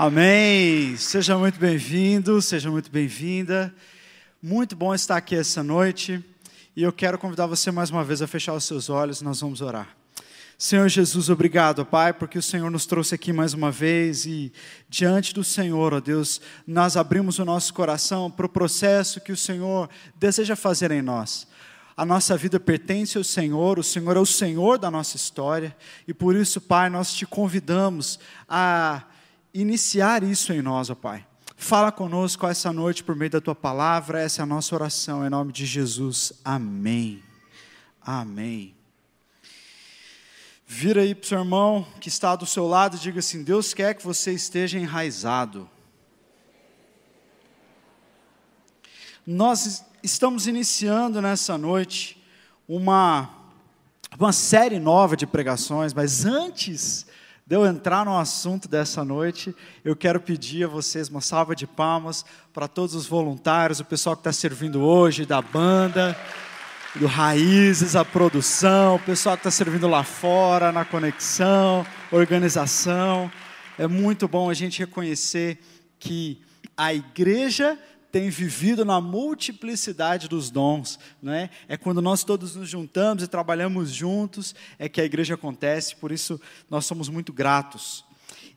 Amém. Seja muito bem-vindo, seja muito bem-vinda. Muito bom estar aqui essa noite. E eu quero convidar você mais uma vez a fechar os seus olhos, nós vamos orar. Senhor Jesus, obrigado, Pai, porque o Senhor nos trouxe aqui mais uma vez e diante do Senhor, ó Deus, nós abrimos o nosso coração para o processo que o Senhor deseja fazer em nós. A nossa vida pertence ao Senhor, o Senhor é o Senhor da nossa história e por isso, Pai, nós te convidamos a iniciar isso em nós, ó Pai. Fala conosco essa noite por meio da tua palavra, essa é a nossa oração, em nome de Jesus. Amém. Amém. Vira aí para o seu irmão que está do seu lado e diga assim: Deus quer que você esteja enraizado. Nós estamos iniciando nessa noite uma, uma série nova de pregações, mas antes de eu entrar no assunto dessa noite, eu quero pedir a vocês uma salva de palmas para todos os voluntários, o pessoal que está servindo hoje, da banda, do Raízes, a produção, o pessoal que está servindo lá fora, na conexão, organização. É muito bom a gente reconhecer que a igreja tem vivido na multiplicidade dos dons, não é? É quando nós todos nos juntamos e trabalhamos juntos é que a igreja acontece, por isso nós somos muito gratos.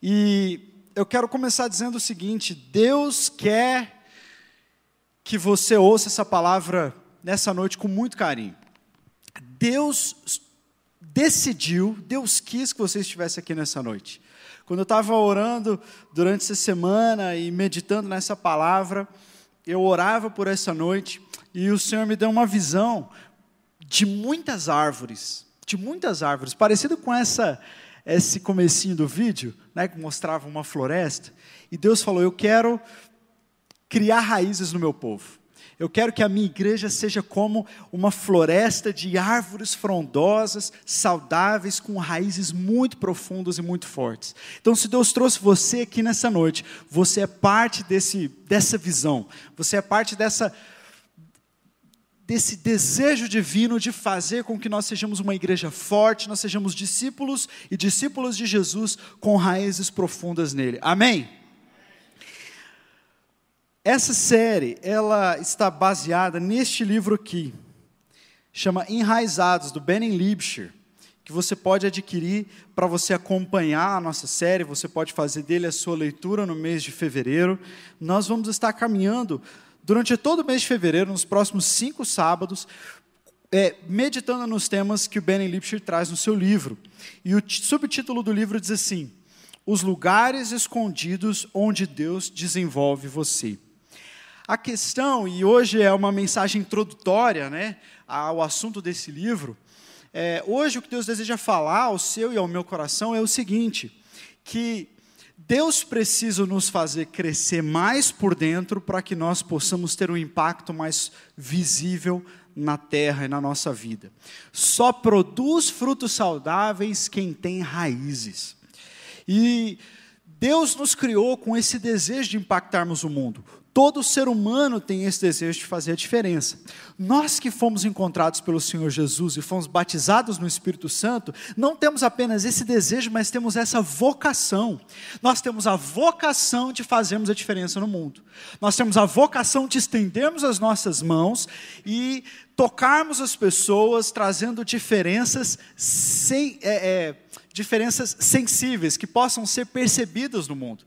E eu quero começar dizendo o seguinte: Deus quer que você ouça essa palavra nessa noite com muito carinho. Deus decidiu, Deus quis que você estivesse aqui nessa noite. Quando eu estava orando durante essa semana e meditando nessa palavra, eu orava por essa noite e o Senhor me deu uma visão de muitas árvores, de muitas árvores, parecido com essa esse comecinho do vídeo, né, que mostrava uma floresta, e Deus falou: "Eu quero criar raízes no meu povo. Eu quero que a minha igreja seja como uma floresta de árvores frondosas, saudáveis, com raízes muito profundas e muito fortes. Então, se Deus trouxe você aqui nessa noite, você é parte desse, dessa visão, você é parte dessa desse desejo divino de fazer com que nós sejamos uma igreja forte, nós sejamos discípulos e discípulos de Jesus com raízes profundas nele. Amém? Essa série, ela está baseada neste livro aqui, chama Enraizados, do Benin Liebscher, que você pode adquirir para você acompanhar a nossa série, você pode fazer dele a sua leitura no mês de fevereiro. Nós vamos estar caminhando durante todo o mês de fevereiro, nos próximos cinco sábados, é, meditando nos temas que o Benin Liebscher traz no seu livro. E o subtítulo do livro diz assim: Os lugares escondidos onde Deus desenvolve você. A questão, e hoje é uma mensagem introdutória né, ao assunto desse livro, é, hoje o que Deus deseja falar ao seu e ao meu coração é o seguinte: que Deus precisa nos fazer crescer mais por dentro para que nós possamos ter um impacto mais visível na terra e na nossa vida. Só produz frutos saudáveis quem tem raízes. E Deus nos criou com esse desejo de impactarmos o mundo. Todo ser humano tem esse desejo de fazer a diferença. Nós que fomos encontrados pelo Senhor Jesus e fomos batizados no Espírito Santo, não temos apenas esse desejo, mas temos essa vocação. Nós temos a vocação de fazermos a diferença no mundo. Nós temos a vocação de estendermos as nossas mãos e tocarmos as pessoas, trazendo diferenças, sem, é, é, diferenças sensíveis que possam ser percebidas no mundo.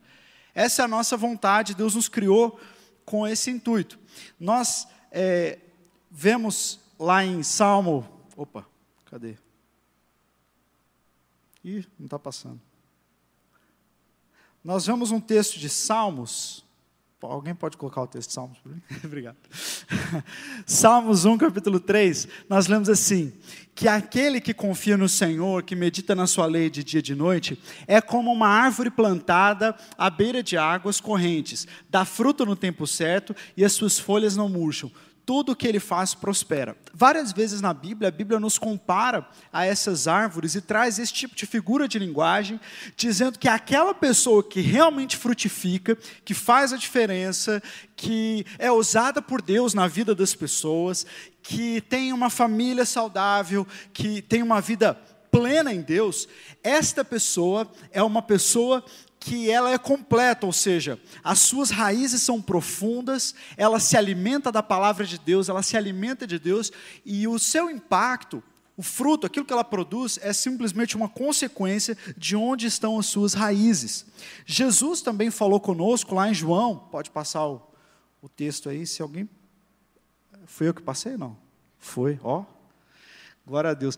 Essa é a nossa vontade, Deus nos criou com esse intuito. Nós é, vemos lá em Salmo. Opa, cadê? Ih, não está passando. Nós vemos um texto de Salmos. Alguém pode colocar o texto de Salmos? Obrigado. Salmos 1, capítulo 3, nós lemos assim: que aquele que confia no Senhor, que medita na sua lei de dia e de noite, é como uma árvore plantada à beira de águas correntes, dá fruto no tempo certo e as suas folhas não murcham. Tudo o que ele faz prospera. Várias vezes na Bíblia, a Bíblia nos compara a essas árvores e traz esse tipo de figura de linguagem, dizendo que aquela pessoa que realmente frutifica, que faz a diferença, que é usada por Deus na vida das pessoas, que tem uma família saudável, que tem uma vida plena em Deus, esta pessoa é uma pessoa que ela é completa, ou seja, as suas raízes são profundas, ela se alimenta da palavra de Deus, ela se alimenta de Deus, e o seu impacto, o fruto, aquilo que ela produz, é simplesmente uma consequência de onde estão as suas raízes. Jesus também falou conosco lá em João, pode passar o, o texto aí, se alguém. Foi eu que passei? Não. Foi, ó. Glória a Deus.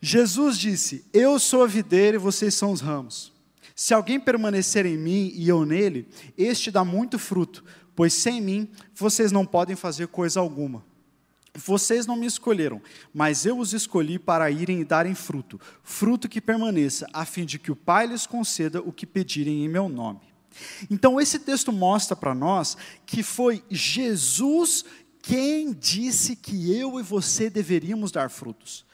Jesus disse: Eu sou a videira e vocês são os ramos. Se alguém permanecer em mim e eu nele, este dá muito fruto, pois sem mim vocês não podem fazer coisa alguma. Vocês não me escolheram, mas eu os escolhi para irem e darem fruto, fruto que permaneça, a fim de que o Pai lhes conceda o que pedirem em meu nome. Então, esse texto mostra para nós que foi Jesus quem disse que eu e você deveríamos dar frutos.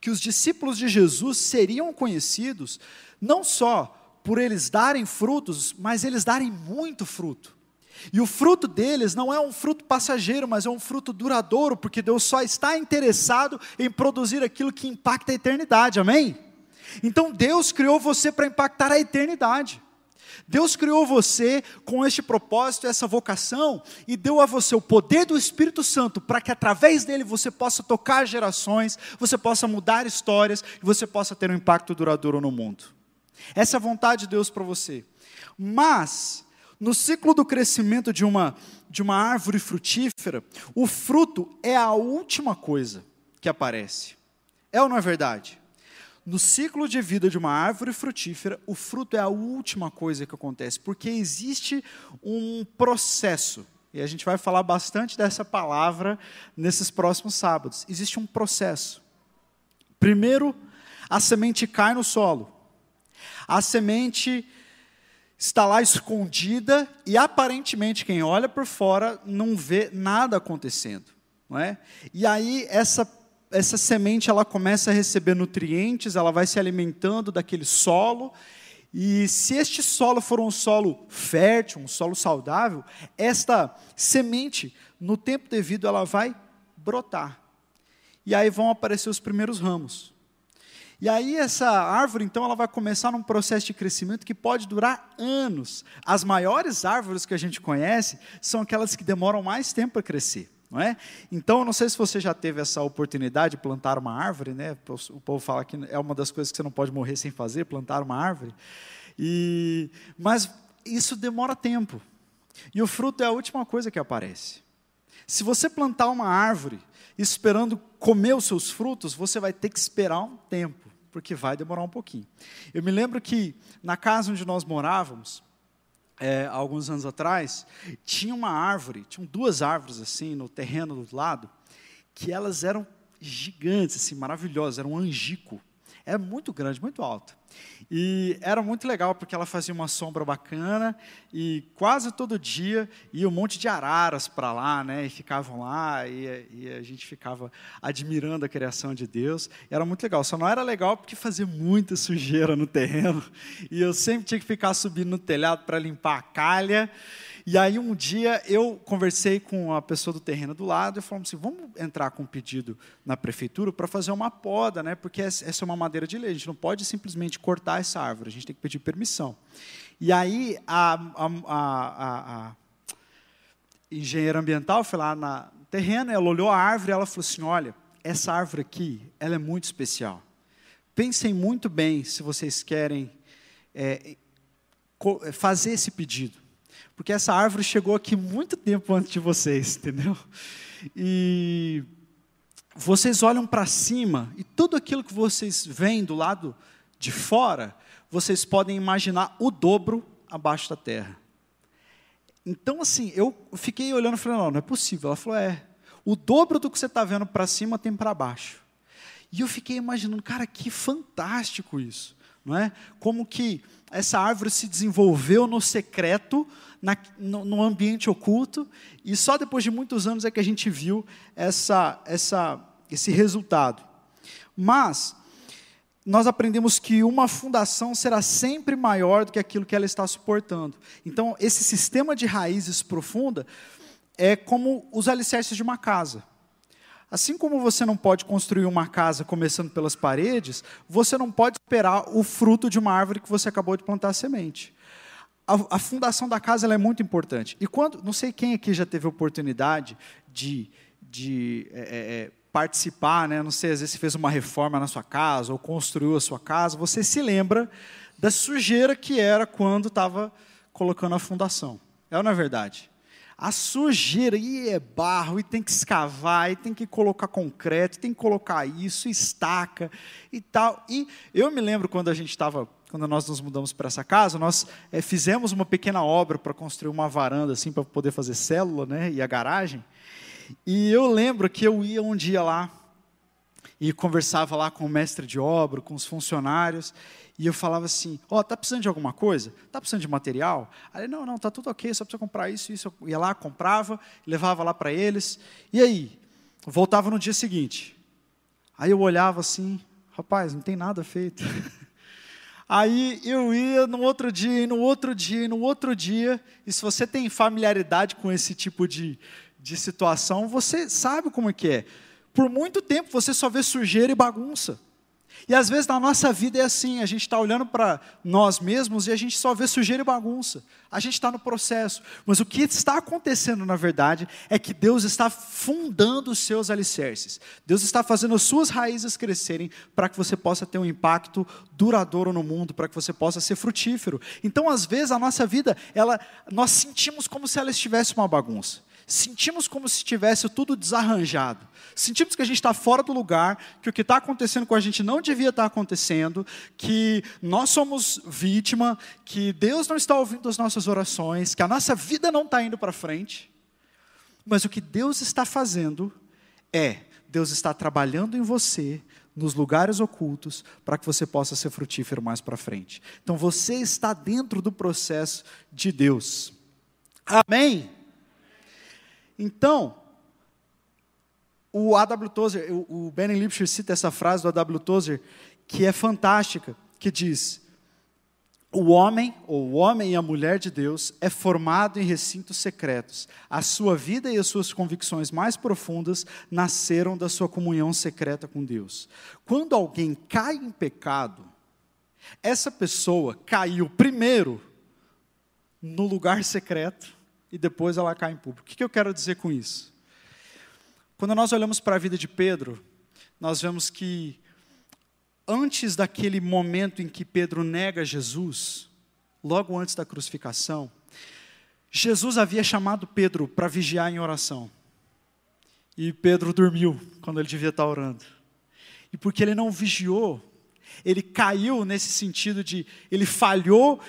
Que os discípulos de Jesus seriam conhecidos não só por eles darem frutos, mas eles darem muito fruto. E o fruto deles não é um fruto passageiro, mas é um fruto duradouro, porque Deus só está interessado em produzir aquilo que impacta a eternidade, amém? Então Deus criou você para impactar a eternidade. Deus criou você com este propósito, essa vocação, e deu a você o poder do Espírito Santo para que através dele você possa tocar gerações, você possa mudar histórias e você possa ter um impacto duradouro no mundo. Essa é a vontade de Deus para você. Mas, no ciclo do crescimento de uma, de uma árvore frutífera, o fruto é a última coisa que aparece. É ou não é verdade? No ciclo de vida de uma árvore frutífera, o fruto é a última coisa que acontece, porque existe um processo, e a gente vai falar bastante dessa palavra nesses próximos sábados. Existe um processo. Primeiro, a semente cai no solo. A semente está lá escondida e aparentemente quem olha por fora não vê nada acontecendo, não é? E aí essa essa semente ela começa a receber nutrientes, ela vai se alimentando daquele solo. E se este solo for um solo fértil, um solo saudável, esta semente, no tempo devido, ela vai brotar. E aí vão aparecer os primeiros ramos. E aí essa árvore, então, ela vai começar num processo de crescimento que pode durar anos. As maiores árvores que a gente conhece são aquelas que demoram mais tempo a crescer não é? Então, eu não sei se você já teve essa oportunidade de plantar uma árvore, né? O povo fala que é uma das coisas que você não pode morrer sem fazer, plantar uma árvore. E, mas isso demora tempo. E o fruto é a última coisa que aparece. Se você plantar uma árvore esperando comer os seus frutos, você vai ter que esperar um tempo, porque vai demorar um pouquinho. Eu me lembro que na casa onde nós morávamos, é, alguns anos atrás, tinha uma árvore, tinham duas árvores assim no terreno do lado, que elas eram gigantes, assim, maravilhosas, era um angico. Era muito grande, muito alta. E era muito legal porque ela fazia uma sombra bacana e quase todo dia ia um monte de araras para lá, né? E ficavam lá e, e, a gente ficava admirando a criação de Deus. Era muito legal. Só não era legal porque fazia muita sujeira no terreno e eu sempre tinha que ficar subindo no telhado para limpar a calha. E aí um dia eu conversei com a pessoa do terreno do lado e falamos assim, vamos entrar com um pedido na prefeitura para fazer uma poda, né? Porque essa é uma madeira de lei, a gente não pode simplesmente cortar essa árvore, a gente tem que pedir permissão. E aí a, a, a, a engenheira ambiental foi lá na, no terreno, ela olhou a árvore e ela falou assim, olha, essa árvore aqui, ela é muito especial. Pensem muito bem se vocês querem é, fazer esse pedido porque essa árvore chegou aqui muito tempo antes de vocês, entendeu? E vocês olham para cima e tudo aquilo que vocês veem do lado de fora, vocês podem imaginar o dobro abaixo da terra. Então, assim, eu fiquei olhando e falei, não, não é possível. Ela falou, é, o dobro do que você está vendo para cima tem para baixo. E eu fiquei imaginando, cara, que fantástico isso, não é? Como que essa árvore se desenvolveu no secreto, na, no, no, ambiente oculto, e só depois de muitos anos é que a gente viu essa, essa, esse resultado. Mas, nós aprendemos que uma fundação será sempre maior do que aquilo que ela está suportando. Então, esse sistema de raízes profunda é como os alicerces de uma casa. Assim como você não pode construir uma casa começando pelas paredes, você não pode esperar o fruto de uma árvore que você acabou de plantar a semente. a, a fundação da casa é muito importante. E quando, não sei quem aqui já teve oportunidade de, de é, é, é, participar, né? não sei, às vezes você fez uma reforma na sua casa ou construiu a sua casa, você se lembra da sujeira que era quando estava colocando a fundação. É ou não é verdade? A sujeira, e é barro, e tem que escavar, e tem que colocar concreto, tem que colocar isso, estaca e tal. E eu me lembro quando a gente estava, quando nós nos mudamos para essa casa, nós é, fizemos uma pequena obra para construir uma varanda assim para poder fazer célula, né, e a garagem. E eu lembro que eu ia um dia lá e conversava lá com o mestre de obra, com os funcionários, e eu falava assim: Ó, oh, tá precisando de alguma coisa? Tá precisando de material? Aí, não, não, tá tudo ok, só precisa comprar isso, isso. Eu ia lá, comprava, levava lá para eles. E aí, voltava no dia seguinte. Aí eu olhava assim: rapaz, não tem nada feito. Aí eu ia no outro dia, no outro dia, no outro dia. E se você tem familiaridade com esse tipo de, de situação, você sabe como é que é. Por muito tempo você só vê sujeira e bagunça. E às vezes na nossa vida é assim, a gente está olhando para nós mesmos e a gente só vê sujeira e bagunça. A gente está no processo. Mas o que está acontecendo, na verdade, é que Deus está fundando os seus alicerces. Deus está fazendo as suas raízes crescerem para que você possa ter um impacto duradouro no mundo, para que você possa ser frutífero. Então, às vezes, a nossa vida, ela, nós sentimos como se ela estivesse uma bagunça sentimos como se tivesse tudo desarranjado. Sentimos que a gente está fora do lugar, que o que está acontecendo com a gente não devia estar tá acontecendo, que nós somos vítima, que Deus não está ouvindo as nossas orações, que a nossa vida não está indo para frente. Mas o que Deus está fazendo é, Deus está trabalhando em você, nos lugares ocultos, para que você possa ser frutífero mais para frente. Então você está dentro do processo de Deus. Amém? Então, o A.W. Tozer, o Ben Lipscher cita essa frase do A.W. Tozer, que é fantástica, que diz: o homem, ou o homem e a mulher de Deus, é formado em recintos secretos. A sua vida e as suas convicções mais profundas nasceram da sua comunhão secreta com Deus. Quando alguém cai em pecado, essa pessoa caiu primeiro no lugar secreto e depois ela cai em público. O que eu quero dizer com isso? Quando nós olhamos para a vida de Pedro, nós vemos que antes daquele momento em que Pedro nega Jesus, logo antes da crucificação, Jesus havia chamado Pedro para vigiar em oração. E Pedro dormiu quando ele devia estar orando. E porque ele não vigiou, ele caiu nesse sentido de ele falhou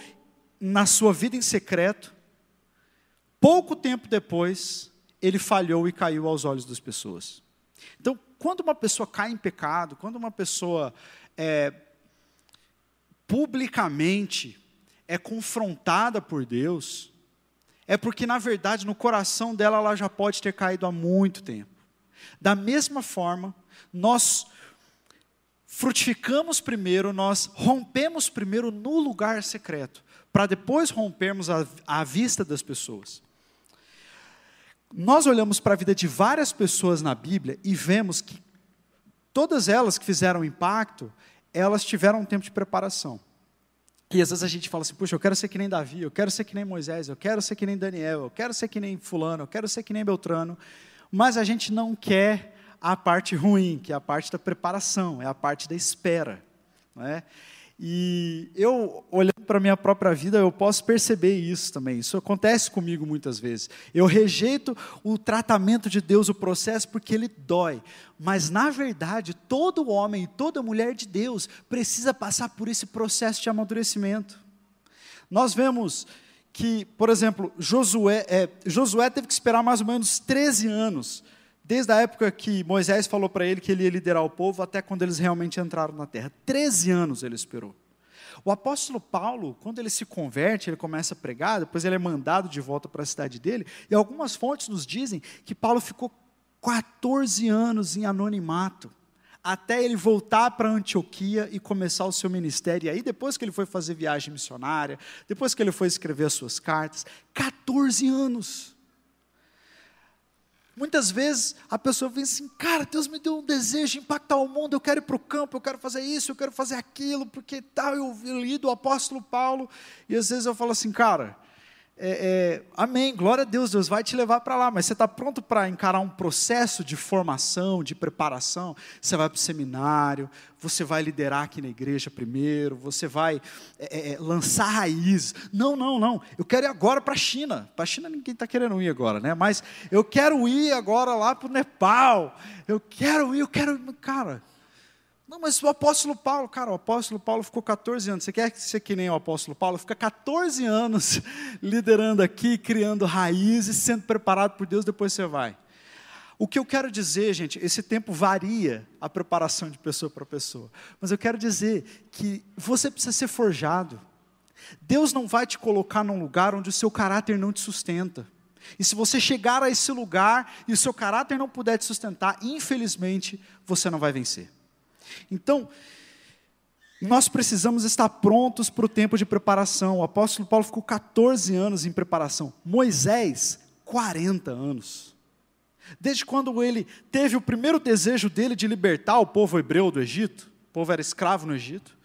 na sua vida em secreto, Pouco tempo depois, ele falhou e caiu aos olhos das pessoas. Então, quando uma pessoa cai em pecado, quando uma pessoa é, publicamente é confrontada por Deus, é porque, na verdade, no coração dela ela já pode ter caído há muito tempo. Da mesma forma, nós frutificamos primeiro, nós rompemos primeiro no lugar secreto, para depois rompermos à vista das pessoas nós olhamos para a vida de várias pessoas na Bíblia e vemos que todas elas que fizeram impacto, elas tiveram um tempo de preparação. E às vezes a gente fala assim, puxa, eu quero ser que nem Davi, eu quero ser que nem Moisés, eu quero ser que nem Daniel, eu quero ser que nem fulano, eu quero ser que nem Beltrano, mas a gente não quer a parte ruim, que é a parte da preparação, é a parte da espera. Não é? E eu, olhando para a minha própria vida, eu posso perceber isso também. Isso acontece comigo muitas vezes. Eu rejeito o tratamento de Deus, o processo, porque ele dói. Mas, na verdade, todo homem toda mulher de Deus precisa passar por esse processo de amadurecimento. Nós vemos que, por exemplo, Josué, é, Josué teve que esperar mais ou menos 13 anos Desde a época que Moisés falou para ele que ele ia liderar o povo até quando eles realmente entraram na terra. Treze anos ele esperou. O apóstolo Paulo, quando ele se converte, ele começa a pregar, depois ele é mandado de volta para a cidade dele, e algumas fontes nos dizem que Paulo ficou 14 anos em anonimato, até ele voltar para Antioquia e começar o seu ministério. E aí, depois que ele foi fazer viagem missionária, depois que ele foi escrever as suas cartas, 14 anos. Muitas vezes a pessoa vem assim, cara, Deus me deu um desejo de impactar o mundo, eu quero ir para o campo, eu quero fazer isso, eu quero fazer aquilo, porque tal, eu li do apóstolo Paulo, e às vezes eu falo assim, cara, é, é, amém, glória a Deus, Deus vai te levar para lá, mas você está pronto para encarar um processo de formação, de preparação? Você vai para o seminário, você vai liderar aqui na igreja primeiro, você vai é, é, é lançar raízes. Não, não, não, eu quero ir agora para a China. Para a China ninguém está querendo ir agora, né? Mas eu quero ir agora lá para o Nepal. Eu quero ir, eu quero. Cara, não, mas o apóstolo Paulo, cara, o apóstolo Paulo ficou 14 anos. Você quer ser que nem o apóstolo Paulo? Fica 14 anos liderando aqui, criando raízes, sendo preparado por Deus, depois você vai. O que eu quero dizer, gente, esse tempo varia a preparação de pessoa para pessoa. Mas eu quero dizer que você precisa ser forjado. Deus não vai te colocar num lugar onde o seu caráter não te sustenta. E se você chegar a esse lugar e o seu caráter não puder te sustentar, infelizmente, você não vai vencer. Então, nós precisamos estar prontos para o tempo de preparação. O apóstolo Paulo ficou 14 anos em preparação. Moisés, 40 anos. Desde quando ele teve o primeiro desejo dele de libertar o povo hebreu do Egito, o povo era escravo no Egito,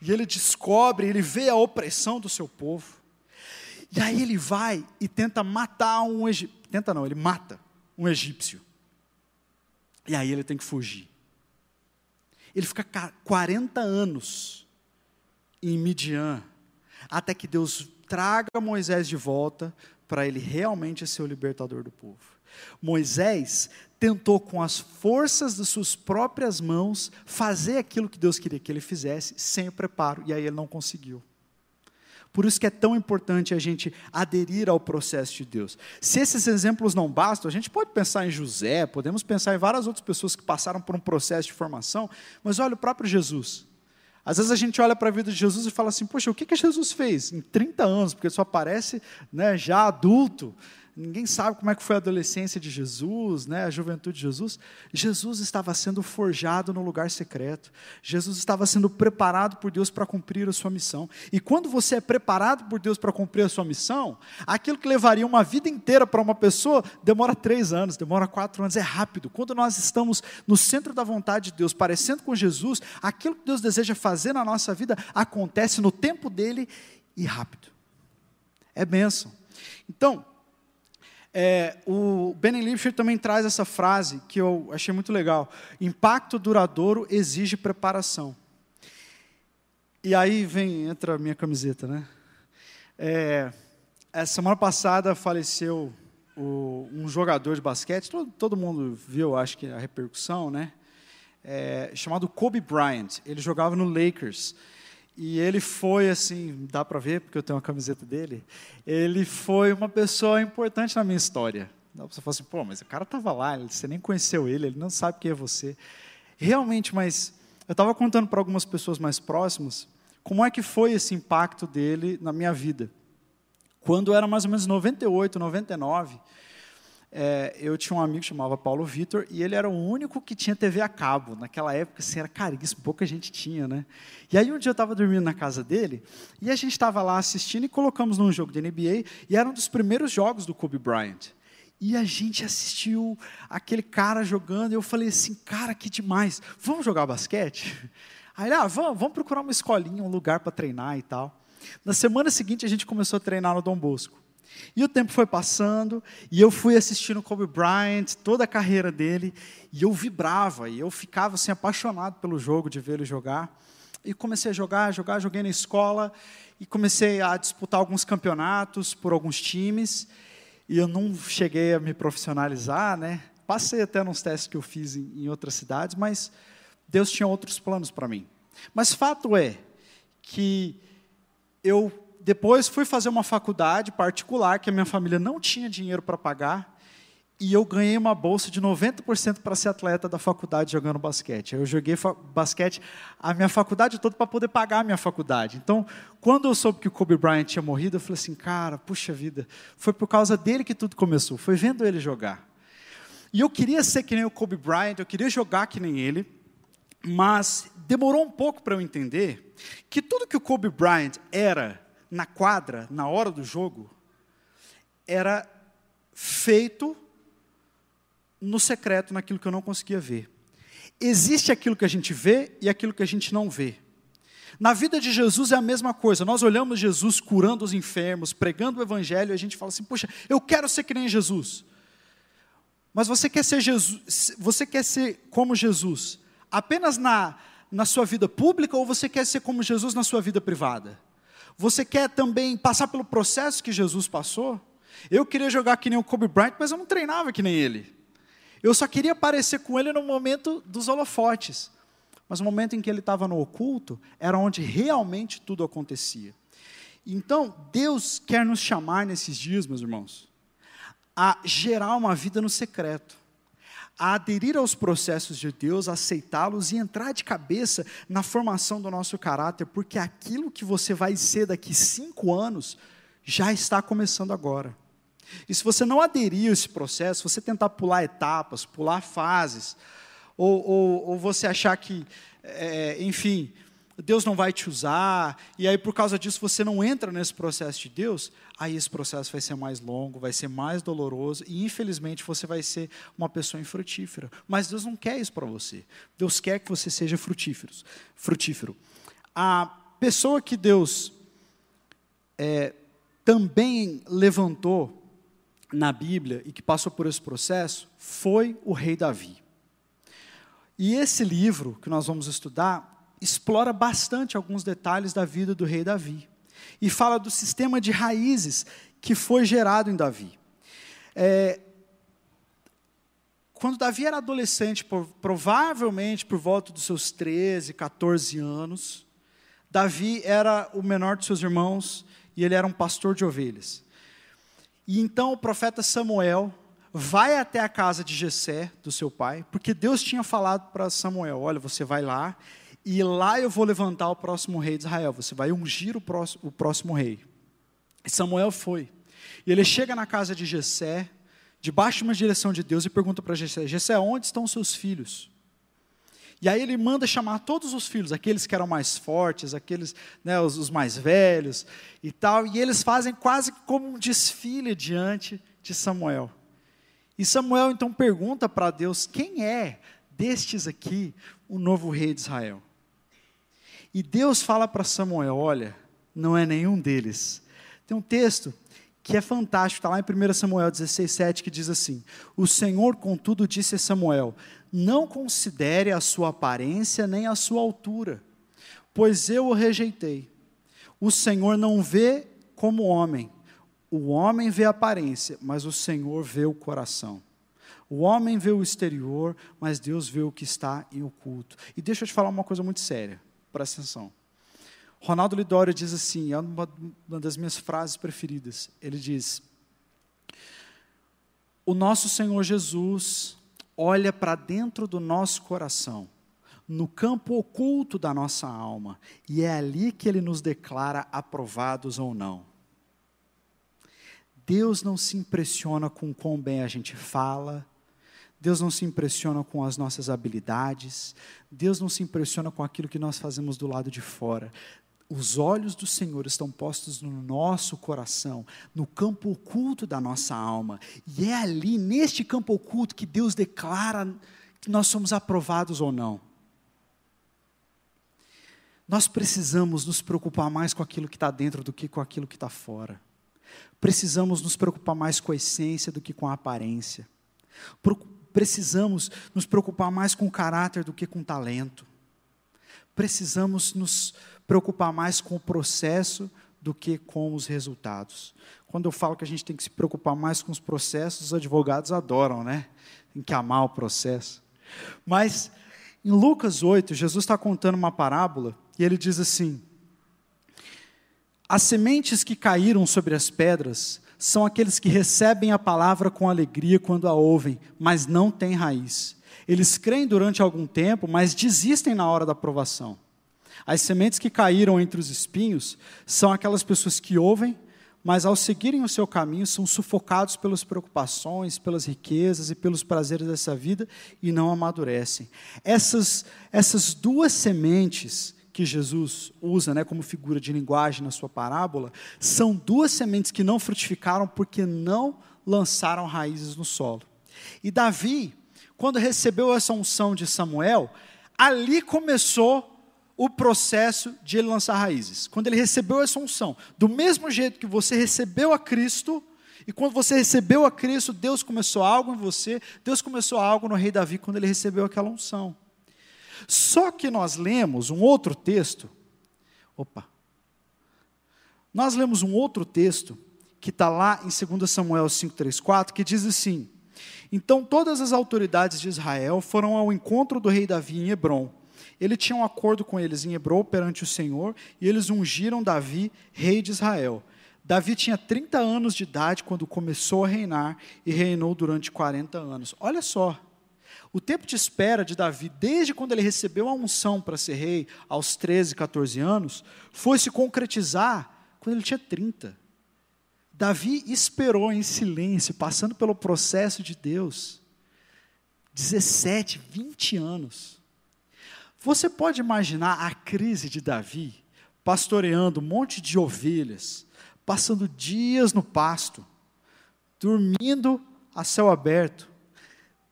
e ele descobre, ele vê a opressão do seu povo, e aí ele vai e tenta matar um egípcio, tenta não, ele mata um egípcio, e aí ele tem que fugir. Ele fica 40 anos em Midian, até que Deus traga Moisés de volta para ele realmente ser o libertador do povo. Moisés tentou com as forças de suas próprias mãos fazer aquilo que Deus queria que ele fizesse, sem o preparo, e aí ele não conseguiu. Por isso que é tão importante a gente aderir ao processo de Deus. Se esses exemplos não bastam, a gente pode pensar em José, podemos pensar em várias outras pessoas que passaram por um processo de formação, mas olha o próprio Jesus. Às vezes a gente olha para a vida de Jesus e fala assim: Poxa, o que, que Jesus fez em 30 anos? Porque só aparece né, já adulto. Ninguém sabe como é que foi a adolescência de Jesus, né, a juventude de Jesus. Jesus estava sendo forjado no lugar secreto. Jesus estava sendo preparado por Deus para cumprir a sua missão. E quando você é preparado por Deus para cumprir a sua missão, aquilo que levaria uma vida inteira para uma pessoa demora três anos, demora quatro anos, é rápido. Quando nós estamos no centro da vontade de Deus, parecendo com Jesus, aquilo que Deus deseja fazer na nossa vida acontece no tempo dele e rápido. É bênção. Então, é, o Benny Lipscher também traz essa frase que eu achei muito legal. Impacto duradouro exige preparação. E aí vem, entra a minha camiseta, né? É, essa semana passada faleceu o, um jogador de basquete, todo, todo, mundo viu, acho que a repercussão, né? É, chamado Kobe Bryant. Ele jogava no Lakers. E ele foi assim, dá para ver porque eu tenho uma camiseta dele. Ele foi uma pessoa importante na minha história. Você fala assim, pô, mas o cara estava lá, você nem conheceu ele, ele não sabe quem é você. Realmente, mas eu estava contando para algumas pessoas mais próximas como é que foi esse impacto dele na minha vida. Quando era mais ou menos 98, 99, é, eu tinha um amigo que chamava Paulo Vitor e ele era o único que tinha TV a cabo. Naquela época, assim, era caríssimo, pouca gente tinha, né? E aí um dia eu estava dormindo na casa dele e a gente estava lá assistindo e colocamos num jogo de NBA e era um dos primeiros jogos do Kobe Bryant. E a gente assistiu aquele cara jogando e eu falei assim, cara, que demais, vamos jogar basquete? Aí ele, ah, vamos, vamos procurar uma escolinha, um lugar para treinar e tal. Na semana seguinte a gente começou a treinar no Dom Bosco. E o tempo foi passando, e eu fui assistindo Kobe Bryant, toda a carreira dele, e eu vibrava, e eu ficava assim, apaixonado pelo jogo, de ver ele jogar. E comecei a jogar, jogar, joguei na escola, e comecei a disputar alguns campeonatos por alguns times, e eu não cheguei a me profissionalizar, né? Passei até nos testes que eu fiz em, em outras cidades, mas Deus tinha outros planos para mim. Mas fato é que eu depois fui fazer uma faculdade particular que a minha família não tinha dinheiro para pagar. E eu ganhei uma bolsa de 90% para ser atleta da faculdade jogando basquete. Eu joguei basquete a minha faculdade toda para poder pagar a minha faculdade. Então, quando eu soube que o Kobe Bryant tinha morrido, eu falei assim: cara, puxa vida, foi por causa dele que tudo começou. Foi vendo ele jogar. E eu queria ser que nem o Kobe Bryant, eu queria jogar que nem ele, mas demorou um pouco para eu entender que tudo que o Kobe Bryant era na quadra, na hora do jogo, era feito no secreto, naquilo que eu não conseguia ver. Existe aquilo que a gente vê e aquilo que a gente não vê. Na vida de Jesus é a mesma coisa. Nós olhamos Jesus curando os enfermos, pregando o evangelho, e a gente fala assim: "Poxa, eu quero ser que nem Jesus". Mas você quer ser Jesus, você quer ser como Jesus apenas na na sua vida pública ou você quer ser como Jesus na sua vida privada? Você quer também passar pelo processo que Jesus passou? Eu queria jogar que nem o Kobe Bryant, mas eu não treinava que nem ele. Eu só queria parecer com ele no momento dos holofotes. Mas o momento em que ele estava no oculto era onde realmente tudo acontecia. Então, Deus quer nos chamar nesses dias, meus irmãos, a gerar uma vida no secreto, a aderir aos processos de Deus, aceitá-los e entrar de cabeça na formação do nosso caráter, porque aquilo que você vai ser daqui cinco anos já está começando agora. E se você não aderir a esse processo, você tentar pular etapas, pular fases, ou, ou, ou você achar que, é, enfim, Deus não vai te usar, e aí por causa disso você não entra nesse processo de Deus, aí esse processo vai ser mais longo, vai ser mais doloroso, e infelizmente você vai ser uma pessoa infrutífera. Mas Deus não quer isso para você. Deus quer que você seja frutífero. frutífero. A pessoa que Deus é, também levantou na Bíblia e que passou por esse processo foi o rei Davi. E esse livro que nós vamos estudar explora bastante alguns detalhes da vida do rei Davi e fala do sistema de raízes que foi gerado em Davi. É, quando Davi era adolescente, provavelmente por volta dos seus 13, 14 anos, Davi era o menor de seus irmãos e ele era um pastor de ovelhas. E então o profeta Samuel vai até a casa de Jessé, do seu pai, porque Deus tinha falado para Samuel: olha, você vai lá e lá eu vou levantar o próximo rei de Israel. Você vai ungir o próximo, o próximo rei. E Samuel foi. E ele chega na casa de Jessé, debaixo de uma direção de Deus, e pergunta para Jessé: Jessé, onde estão seus filhos? E aí ele manda chamar todos os filhos, aqueles que eram mais fortes, aqueles, né, os, os mais velhos e tal, e eles fazem quase como um desfile diante de Samuel. E Samuel então pergunta para Deus: quem é destes aqui o novo rei de Israel? E Deus fala para Samuel: olha, não é nenhum deles. Tem um texto que é fantástico, está lá em 1 Samuel 16, 7, que diz assim: O Senhor, contudo, disse a Samuel: Não considere a sua aparência nem a sua altura, pois eu o rejeitei. O Senhor não vê como homem, o homem vê a aparência, mas o Senhor vê o coração. O homem vê o exterior, mas Deus vê o que está em oculto. E deixa eu te falar uma coisa muito séria, presta atenção. Ronaldo Lidório diz assim, é uma, uma das minhas frases preferidas. Ele diz: O nosso Senhor Jesus olha para dentro do nosso coração, no campo oculto da nossa alma, e é ali que ele nos declara aprovados ou não. Deus não se impressiona com quão bem a gente fala, Deus não se impressiona com as nossas habilidades, Deus não se impressiona com aquilo que nós fazemos do lado de fora os olhos do Senhor estão postos no nosso coração, no campo oculto da nossa alma. E é ali, neste campo oculto, que Deus declara que nós somos aprovados ou não. Nós precisamos nos preocupar mais com aquilo que está dentro do que com aquilo que está fora. Precisamos nos preocupar mais com a essência do que com a aparência. Precisamos nos preocupar mais com o caráter do que com o talento. Precisamos nos preocupar mais com o processo do que com os resultados. Quando eu falo que a gente tem que se preocupar mais com os processos, os advogados adoram, né? Tem que amar o processo. Mas em Lucas 8, Jesus está contando uma parábola e ele diz assim: As sementes que caíram sobre as pedras são aqueles que recebem a palavra com alegria quando a ouvem, mas não têm raiz. Eles creem durante algum tempo, mas desistem na hora da aprovação. As sementes que caíram entre os espinhos são aquelas pessoas que ouvem, mas ao seguirem o seu caminho são sufocados pelas preocupações, pelas riquezas e pelos prazeres dessa vida e não amadurecem. Essas, essas duas sementes que Jesus usa né, como figura de linguagem na sua parábola são duas sementes que não frutificaram porque não lançaram raízes no solo. E Davi, quando recebeu essa unção de Samuel, ali começou o processo de ele lançar raízes. Quando ele recebeu essa unção, do mesmo jeito que você recebeu a Cristo, e quando você recebeu a Cristo, Deus começou algo em você, Deus começou algo no rei Davi quando ele recebeu aquela unção. Só que nós lemos um outro texto, opa, nós lemos um outro texto, que está lá em 2 Samuel 5,3,4, que diz assim: Então todas as autoridades de Israel foram ao encontro do rei Davi em Hebron. Ele tinha um acordo com eles em Hebron perante o Senhor, e eles ungiram Davi, rei de Israel. Davi tinha 30 anos de idade quando começou a reinar e reinou durante 40 anos. Olha só, o tempo de espera de Davi, desde quando ele recebeu a unção para ser rei, aos 13, 14 anos, foi se concretizar quando ele tinha 30. Davi esperou em silêncio, passando pelo processo de Deus, 17, 20 anos. Você pode imaginar a crise de Davi, pastoreando um monte de ovelhas, passando dias no pasto, dormindo a céu aberto,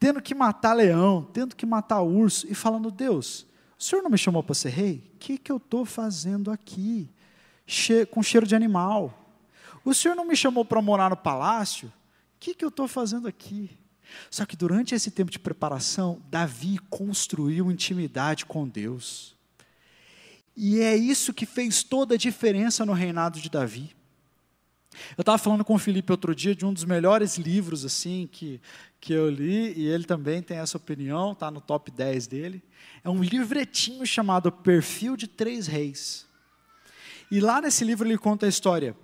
tendo que matar leão, tendo que matar urso, e falando: Deus, o senhor não me chamou para ser rei? O que, que eu estou fazendo aqui? Che com cheiro de animal o senhor não me chamou para morar no palácio? O que, que eu estou fazendo aqui? Só que durante esse tempo de preparação, Davi construiu intimidade com Deus. E é isso que fez toda a diferença no reinado de Davi. Eu estava falando com o Felipe outro dia de um dos melhores livros assim que, que eu li, e ele também tem essa opinião, está no top 10 dele. É um livretinho chamado Perfil de Três Reis. E lá nesse livro ele conta a história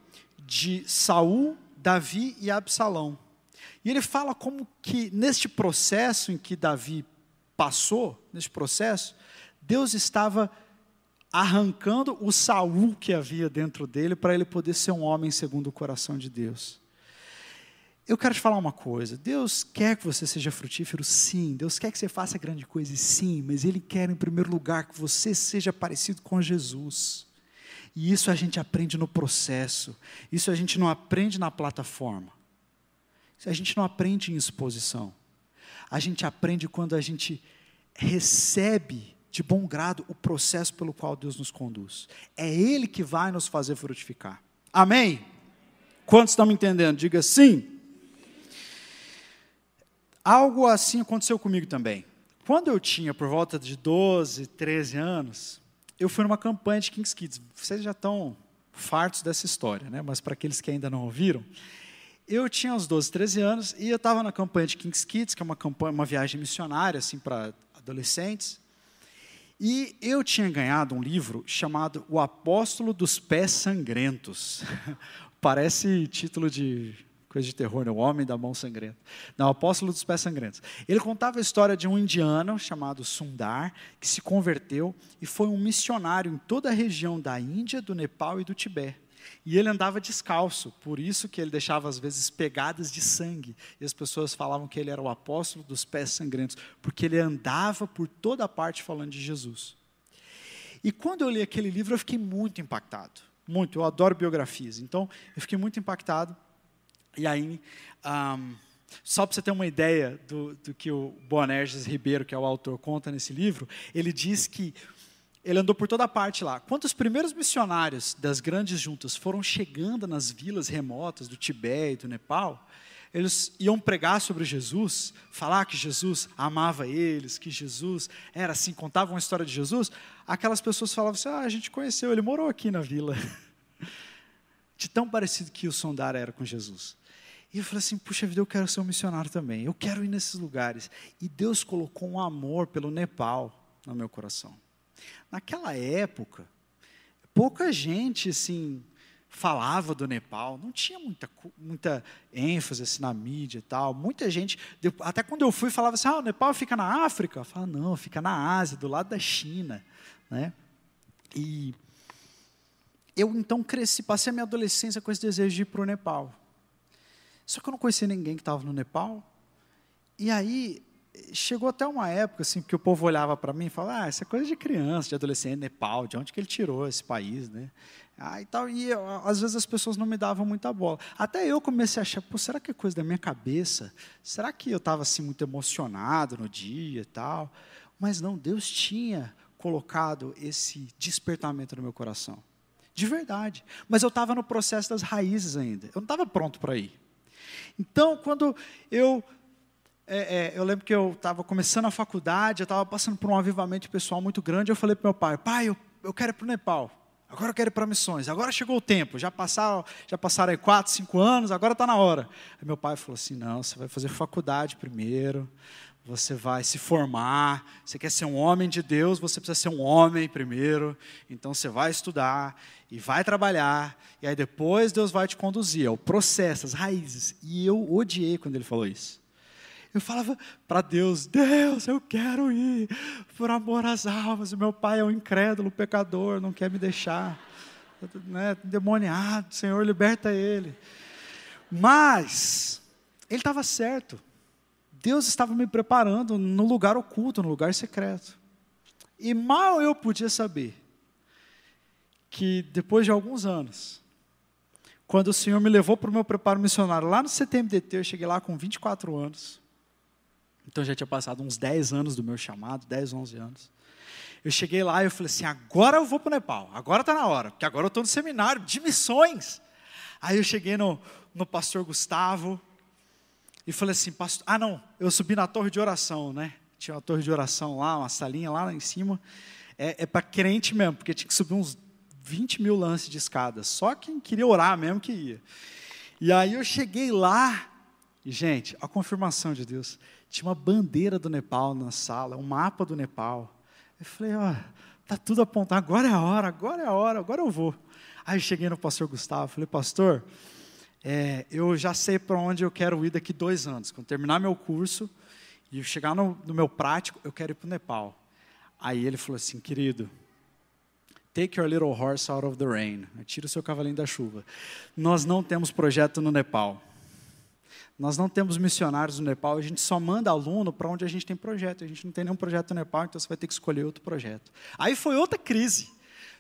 de Saul, Davi e Absalão. E ele fala como que neste processo em que Davi passou, neste processo, Deus estava arrancando o Saul que havia dentro dele para ele poder ser um homem segundo o coração de Deus. Eu quero te falar uma coisa. Deus quer que você seja frutífero, sim. Deus quer que você faça grande coisa, sim. Mas Ele quer, em primeiro lugar, que você seja parecido com Jesus. E isso a gente aprende no processo. Isso a gente não aprende na plataforma. Isso a gente não aprende em exposição. A gente aprende quando a gente recebe de bom grado o processo pelo qual Deus nos conduz. É Ele que vai nos fazer frutificar. Amém? Quantos estão me entendendo? Diga sim. Algo assim aconteceu comigo também. Quando eu tinha por volta de 12, 13 anos, eu fui numa campanha de Kings Kids. Vocês já estão fartos dessa história, né? mas para aqueles que ainda não ouviram, eu tinha uns 12, 13 anos e eu estava na campanha de Kings Kids, que é uma campanha, uma viagem missionária assim para adolescentes. E eu tinha ganhado um livro chamado O Apóstolo dos Pés Sangrentos. Parece título de coisa de terror, né? o homem da mão sangrenta. Não, apóstolo dos pés sangrentos. Ele contava a história de um indiano chamado Sundar, que se converteu e foi um missionário em toda a região da Índia, do Nepal e do Tibete. E ele andava descalço, por isso que ele deixava às vezes pegadas de sangue. E as pessoas falavam que ele era o apóstolo dos pés sangrentos, porque ele andava por toda parte falando de Jesus. E quando eu li aquele livro, eu fiquei muito impactado. Muito, eu adoro biografias. Então, eu fiquei muito impactado. E aí, um, só para você ter uma ideia do, do que o Boanerges Ribeiro, que é o autor, conta nesse livro, ele diz que ele andou por toda parte lá. Quando os primeiros missionários das grandes juntas foram chegando nas vilas remotas do Tibete e do Nepal, eles iam pregar sobre Jesus, falar que Jesus amava eles, que Jesus era assim, contavam a história de Jesus. Aquelas pessoas falavam assim: ah, a gente conheceu, ele morou aqui na vila. De tão parecido que o Sondar era com Jesus. E eu falei assim: puxa vida, eu quero ser um missionário também. Eu quero ir nesses lugares. E Deus colocou um amor pelo Nepal no meu coração. Naquela época, pouca gente assim falava do Nepal, não tinha muita, muita ênfase assim, na mídia e tal. Muita gente, até quando eu fui, falava assim: ah, o Nepal fica na África. Eu falava, não, fica na Ásia, do lado da China. Né? E eu então cresci, passei a minha adolescência com esse desejo de ir para o Nepal. Só que eu não conhecia ninguém que estava no Nepal. E aí, chegou até uma época assim que o povo olhava para mim e falava: "Ah, isso é coisa de criança, de adolescente, Nepal, de onde que ele tirou esse país, né?" Ah, e tal, e às vezes as pessoas não me davam muita bola. Até eu comecei a achar, pô, será que é coisa da minha cabeça? Será que eu estava assim muito emocionado no dia e tal? Mas não, Deus tinha colocado esse despertamento no meu coração. De verdade. Mas eu estava no processo das raízes ainda. Eu não estava pronto para ir. Então, quando eu é, é, eu lembro que eu estava começando a faculdade, eu estava passando por um avivamento pessoal muito grande. Eu falei para meu pai: pai, eu, eu quero ir para o Nepal. Agora eu quero ir para missões. Agora chegou o tempo. Já passaram, já passaram aí quatro, cinco anos. Agora está na hora. Aí meu pai falou assim: não, você vai fazer faculdade primeiro. Você vai se formar. Você quer ser um homem de Deus, você precisa ser um homem primeiro. Então você vai estudar e vai trabalhar. E aí depois Deus vai te conduzir. É o processo, as raízes. E eu odiei quando ele falou isso. Eu falava para Deus: Deus, eu quero ir por amor às almas. Meu pai é um incrédulo, pecador, não quer me deixar. Né, demoniado, Senhor, liberta ele. Mas, ele estava certo. Deus estava me preparando no lugar oculto, no lugar secreto. E mal eu podia saber que depois de alguns anos, quando o Senhor me levou para o meu preparo missionário lá no CTMDT, eu cheguei lá com 24 anos. Então já tinha passado uns 10 anos do meu chamado, 10, 11 anos. Eu cheguei lá e eu falei assim: agora eu vou para o Nepal, agora está na hora, porque agora eu estou no seminário de missões. Aí eu cheguei no, no pastor Gustavo e falei assim: pastor, ah não, eu subi na torre de oração, né? Tinha uma torre de oração lá, uma salinha lá em cima. É, é para crente mesmo, porque tinha que subir uns 20 mil lances de escada. Só quem queria orar mesmo que ia. E aí eu cheguei lá, e gente, a confirmação de Deus. Tinha uma bandeira do Nepal na sala, um mapa do Nepal. Eu falei, ó, tá tudo apontado, agora é a hora, agora é a hora, agora eu vou. Aí eu cheguei no pastor Gustavo, falei, pastor, é, eu já sei para onde eu quero ir daqui dois anos. Quando terminar meu curso e chegar no, no meu prático, eu quero ir para o Nepal. Aí ele falou assim, querido, Take your little horse out of the rain. Tira o seu cavalinho da chuva. Nós não temos projeto no Nepal. Nós não temos missionários no Nepal, a gente só manda aluno para onde a gente tem projeto. A gente não tem nenhum projeto no Nepal, então você vai ter que escolher outro projeto. Aí foi outra crise.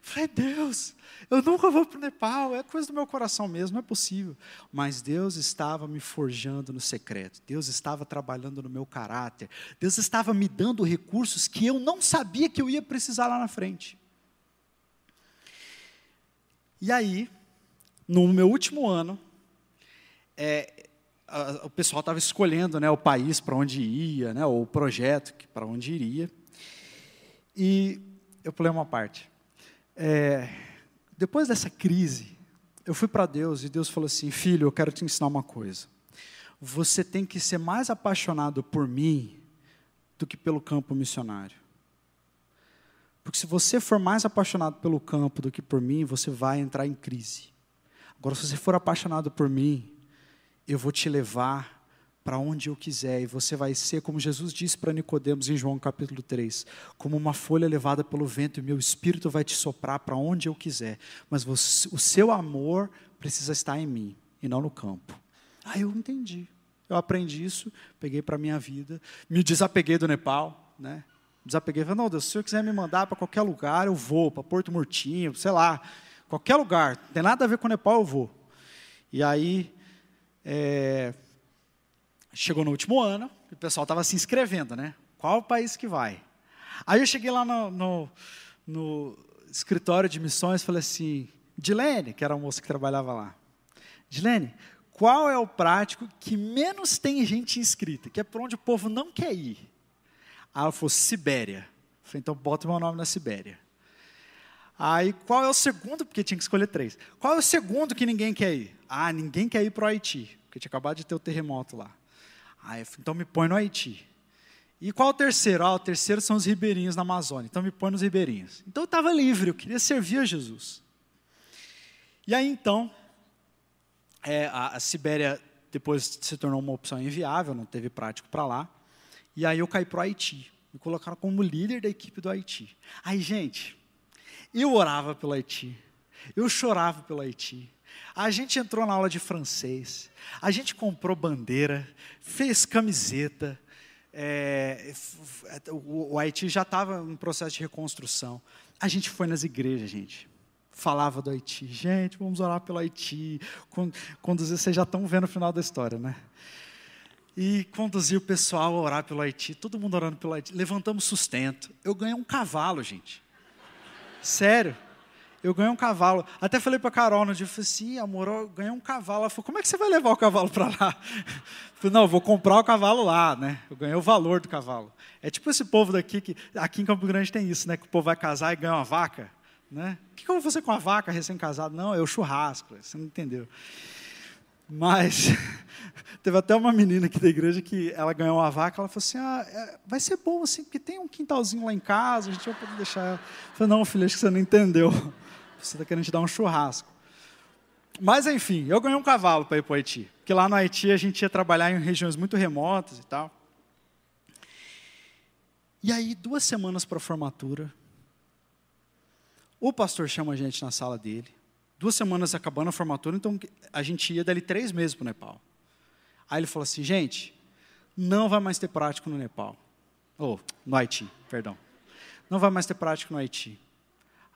Falei, Deus, eu nunca vou para o Nepal, é coisa do meu coração mesmo, não é possível. Mas Deus estava me forjando no secreto, Deus estava trabalhando no meu caráter, Deus estava me dando recursos que eu não sabia que eu ia precisar lá na frente. E aí, no meu último ano, é, o pessoal estava escolhendo né, o país para onde ia, né, ou o projeto para onde iria. E eu pulei uma parte. É, depois dessa crise, eu fui para Deus e Deus falou assim: Filho, eu quero te ensinar uma coisa. Você tem que ser mais apaixonado por mim do que pelo campo missionário. Porque se você for mais apaixonado pelo campo do que por mim, você vai entrar em crise. Agora, se você for apaixonado por mim, eu vou te levar para onde eu quiser, e você vai ser, como Jesus disse para Nicodemos em João capítulo 3, como uma folha levada pelo vento, e meu espírito vai te soprar para onde eu quiser, mas você, o seu amor precisa estar em mim, e não no campo. Ah, eu entendi. Eu aprendi isso, peguei para a minha vida, me desapeguei do Nepal, né? Desapeguei, falei, não, Deus, se o Senhor quiser me mandar para qualquer lugar, eu vou, para Porto Murtinho, sei lá, qualquer lugar, não tem nada a ver com o Nepal, eu vou. E aí, é, chegou no último ano, o pessoal estava se inscrevendo, né? Qual o país que vai? Aí eu cheguei lá no, no, no escritório de missões e falei assim, Dilene, que era a moça que trabalhava lá, Dilene, qual é o prático que menos tem gente inscrita, que é por onde o povo não quer ir? Aí ela falou, Sibéria. Eu falei, então bota meu nome na Sibéria. Aí, qual é o segundo? Porque tinha que escolher três. Qual é o segundo que ninguém quer ir? Ah, ninguém quer ir para o Haiti, porque tinha acabado de ter o terremoto lá. Aí, então me põe no Haiti. E qual o terceiro? Ah, o terceiro são os ribeirinhos na Amazônia. Então me põe nos ribeirinhos. Então eu estava livre, eu queria servir a Jesus. E aí então, é, a, a Sibéria depois se tornou uma opção inviável, não teve prático para lá. E aí eu caí para o Haiti. Me colocaram como líder da equipe do Haiti. Aí, gente, eu orava pelo Haiti. Eu chorava pelo Haiti. A gente entrou na aula de francês. A gente comprou bandeira, fez camiseta, é, o, o Haiti já estava em processo de reconstrução. A gente foi nas igrejas, gente falava do Haiti. Gente, vamos orar pelo Haiti. Conduzir, vocês já estão vendo o final da história, né? E conduzir o pessoal a orar pelo Haiti, todo mundo orando pelo Haiti. Levantamos sustento. Eu ganhei um cavalo, gente. Sério. Eu ganhei um cavalo. Até falei para Carol no dia, eu falei assim, amor, eu ganhei um cavalo. Ela falou, como é que você vai levar o cavalo para lá? Eu falei, não, eu vou comprar o cavalo lá, né? Eu ganhei o valor do cavalo. É tipo esse povo daqui, que aqui em Campo Grande tem isso, né? Que o povo vai casar e ganha uma vaca. Né? O que eu vou fazer com a vaca recém-casada? Não, é o churrasco, você não entendeu. Mas teve até uma menina aqui da igreja que ela ganhou uma vaca, ela falou assim: ah, é, vai ser bom assim, porque tem um quintalzinho lá em casa, a gente vai poder deixar ela. Eu falei, não, filha, acho que você não entendeu. Você está querendo te dar um churrasco. Mas enfim, eu ganhei um cavalo para ir para o Haiti. Porque lá no Haiti a gente ia trabalhar em regiões muito remotas e tal. E aí, duas semanas para a formatura, o pastor chama a gente na sala dele. Duas semanas acabando a formatura, então a gente ia dali três meses para o Nepal. Aí ele falou assim, gente, não vai mais ter prático no Nepal. Ou, oh, no Haiti, perdão. Não vai mais ter prático no Haiti.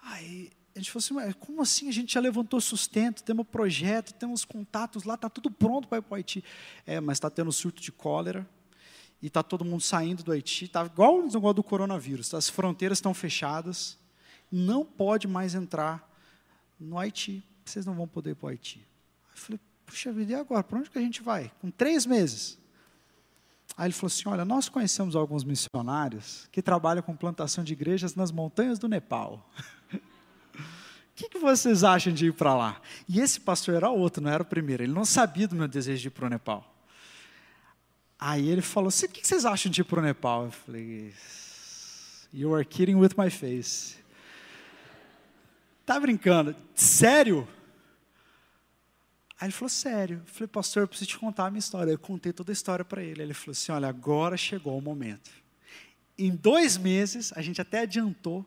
Aí a gente falou assim, mas como assim? A gente já levantou sustento, temos projeto, temos contatos lá, está tudo pronto para ir para o Haiti. É, mas está tendo surto de cólera, e está todo mundo saindo do Haiti, está igual o do coronavírus, as fronteiras estão fechadas, não pode mais entrar no Haiti. Vocês não vão poder ir para o Haiti. Eu falei, puxa vida, e agora? Para onde que a gente vai? Com três meses. Aí ele falou assim: Olha, nós conhecemos alguns missionários que trabalham com plantação de igrejas nas montanhas do Nepal. O que, que, vocês acham de ir para lá? E esse pastor era outro, não era o primeiro. Ele não sabia do meu desejo de ir para o Nepal. Aí ele falou assim: O que, que vocês acham de ir para o Nepal? Eu falei: You are kidding with my face. Tá brincando? Sério? Aí ele falou, sério. Eu falei, pastor, eu preciso te contar a minha história. Eu contei toda a história para ele. Ele falou assim: olha, agora chegou o momento. Em dois meses, a gente até adiantou,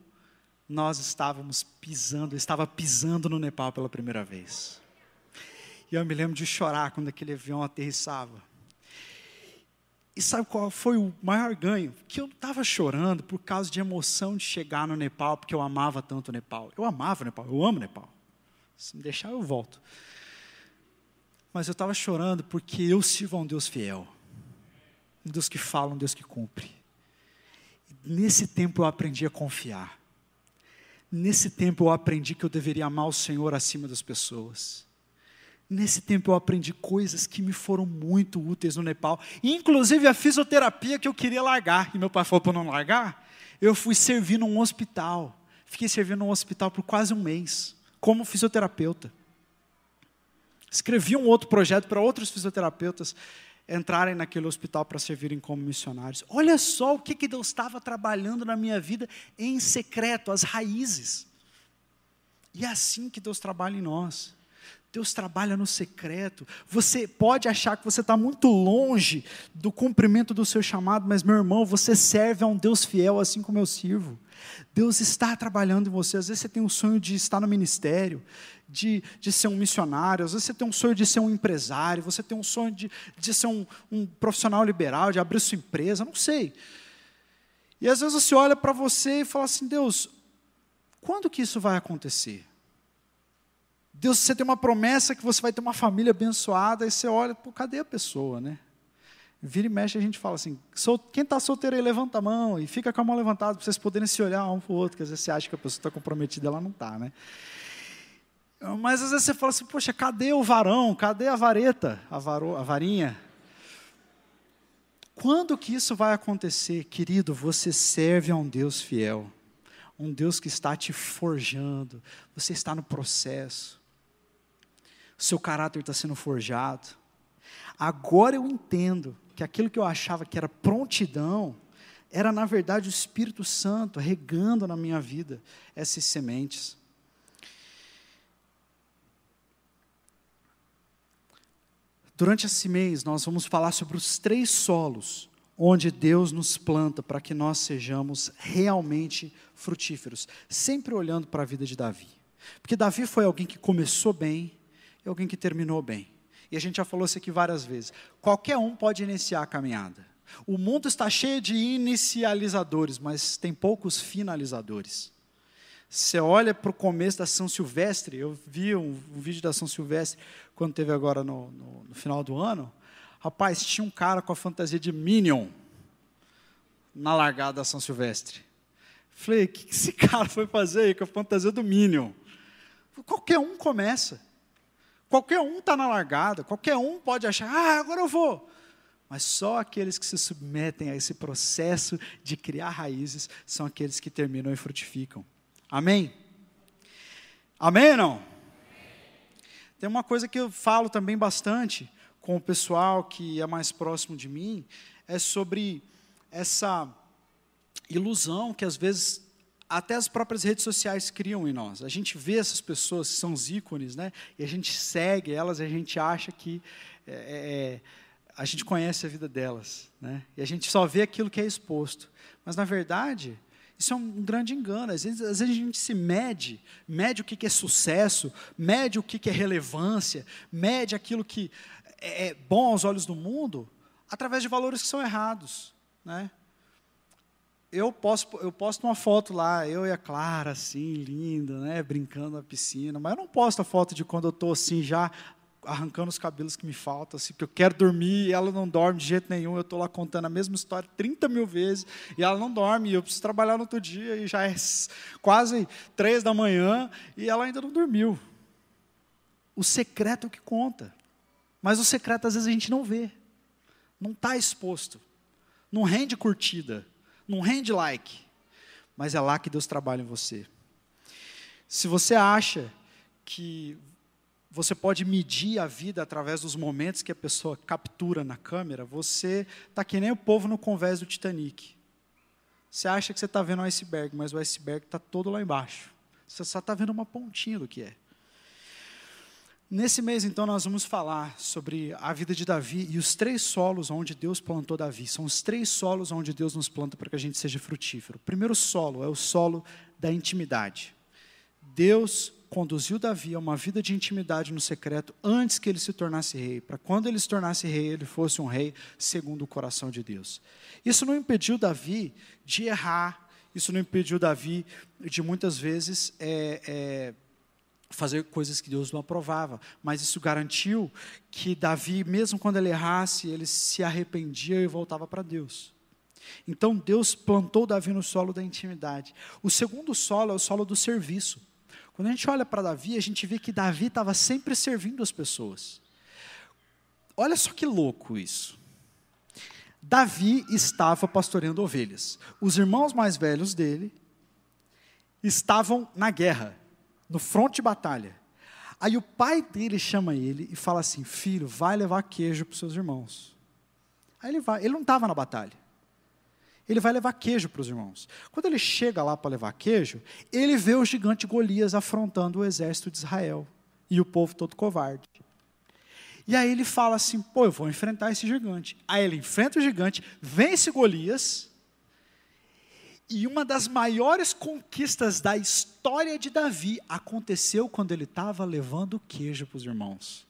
nós estávamos pisando, eu estava pisando no Nepal pela primeira vez. E eu me lembro de chorar quando aquele avião aterrissava. E sabe qual foi o maior ganho? Que eu estava chorando por causa de emoção de chegar no Nepal, porque eu amava tanto o Nepal. Eu amava o Nepal, eu amo o Nepal. Se me deixar, eu volto. Mas eu estava chorando porque eu sirvo a um Deus fiel. Um Deus que fala, um Deus que cumpre. Nesse tempo eu aprendi a confiar. Nesse tempo eu aprendi que eu deveria amar o Senhor acima das pessoas. Nesse tempo eu aprendi coisas que me foram muito úteis no Nepal, inclusive a fisioterapia que eu queria largar, e meu pai falou para não largar. Eu fui servir num hospital, fiquei servindo num hospital por quase um mês, como fisioterapeuta. Escrevi um outro projeto para outros fisioterapeutas entrarem naquele hospital para servirem como missionários. Olha só o que, que Deus estava trabalhando na minha vida em secreto, as raízes. E é assim que Deus trabalha em nós. Deus trabalha no secreto. Você pode achar que você está muito longe do cumprimento do seu chamado, mas, meu irmão, você serve a um Deus fiel, assim como eu sirvo. Deus está trabalhando em você. Às vezes você tem um sonho de estar no ministério, de, de ser um missionário, às vezes você tem um sonho de ser um empresário, você tem um sonho de, de ser um, um profissional liberal, de abrir sua empresa, não sei. E às vezes você olha para você e fala assim: Deus, quando que isso vai acontecer? Deus, você tem uma promessa que você vai ter uma família abençoada, e você olha, pô, cadê a pessoa, né? Vira e mexe, a gente fala assim: quem está solteiro aí, levanta a mão e fica com a mão levantada para vocês poderem se olhar um para o outro, que às vezes você acha que a pessoa está comprometida, ela não está, né? Mas às vezes você fala assim: poxa, cadê o varão? Cadê a vareta? A, varo, a varinha? Quando que isso vai acontecer, querido? Você serve a um Deus fiel, um Deus que está te forjando, você está no processo seu caráter está sendo forjado. Agora eu entendo que aquilo que eu achava que era prontidão, era na verdade o Espírito Santo regando na minha vida essas sementes. Durante esse mês, nós vamos falar sobre os três solos onde Deus nos planta para que nós sejamos realmente frutíferos, sempre olhando para a vida de Davi. Porque Davi foi alguém que começou bem, alguém que terminou bem. E a gente já falou isso aqui várias vezes. Qualquer um pode iniciar a caminhada. O mundo está cheio de inicializadores, mas tem poucos finalizadores. Você olha para o começo da São Silvestre, eu vi um, um, vídeo da São Silvestre, quando teve agora no, no, no, final do ano. Rapaz, tinha um cara com a fantasia de Minion na largada da São Silvestre. Falei, o que esse cara foi fazer aí com a fantasia do Minion? Qualquer um começa. Qualquer um está na largada, qualquer um pode achar, ah, agora eu vou. Mas só aqueles que se submetem a esse processo de criar raízes são aqueles que terminam e frutificam. Amém? Amém ou não? Tem uma coisa que eu falo também bastante com o pessoal que é mais próximo de mim, é sobre essa ilusão que às vezes até as próprias redes sociais criam em nós. A gente vê essas pessoas que são os ícones, né? E a gente segue elas e a gente acha que é, é, é, a gente conhece a vida delas, né? E a gente só vê aquilo que é exposto. Mas na verdade, isso é um grande engano. Às vezes, às vezes a gente se mede, mede o que é sucesso, mede o que é relevância, mede aquilo que é, é bom aos olhos do mundo, através de valores que são errados. Né? Eu posto, eu posto uma foto lá, eu e a Clara, assim, linda, né, brincando na piscina, mas eu não posto a foto de quando eu estou assim, já arrancando os cabelos que me faltam, assim, porque eu quero dormir e ela não dorme de jeito nenhum. Eu estou lá contando a mesma história 30 mil vezes e ela não dorme. E eu preciso trabalhar no outro dia e já é quase três da manhã e ela ainda não dormiu. O secreto é o que conta. Mas o secreto às vezes a gente não vê, não está exposto, não rende curtida, não rende like, mas é lá que Deus trabalha em você. Se você acha que você pode medir a vida através dos momentos que a pessoa captura na câmera, você está que nem o povo no convés do Titanic. Você acha que você está vendo um iceberg, mas o iceberg está todo lá embaixo. Você só está vendo uma pontinha do que é. Nesse mês, então, nós vamos falar sobre a vida de Davi e os três solos onde Deus plantou Davi. São os três solos onde Deus nos planta para que a gente seja frutífero. O primeiro solo é o solo da intimidade. Deus conduziu Davi a uma vida de intimidade no secreto antes que ele se tornasse rei, para quando ele se tornasse rei, ele fosse um rei segundo o coração de Deus. Isso não impediu Davi de errar, isso não impediu Davi de muitas vezes é, é, fazer coisas que Deus não aprovava, mas isso garantiu que Davi, mesmo quando ele errasse, ele se arrependia e voltava para Deus. Então Deus plantou Davi no solo da intimidade. O segundo solo é o solo do serviço. Quando a gente olha para Davi, a gente vê que Davi estava sempre servindo as pessoas. Olha só que louco isso. Davi estava pastoreando ovelhas. Os irmãos mais velhos dele estavam na guerra, no fronte de batalha. Aí o pai dele chama ele e fala assim: Filho, vai levar queijo para os seus irmãos. Aí ele vai. Ele não estava na batalha ele vai levar queijo para os irmãos. Quando ele chega lá para levar queijo, ele vê o gigante Golias afrontando o exército de Israel e o povo todo covarde. E aí ele fala assim: pô, eu vou enfrentar esse gigante. Aí ele enfrenta o gigante, vence Golias. E uma das maiores conquistas da história de Davi aconteceu quando ele estava levando queijo para os irmãos.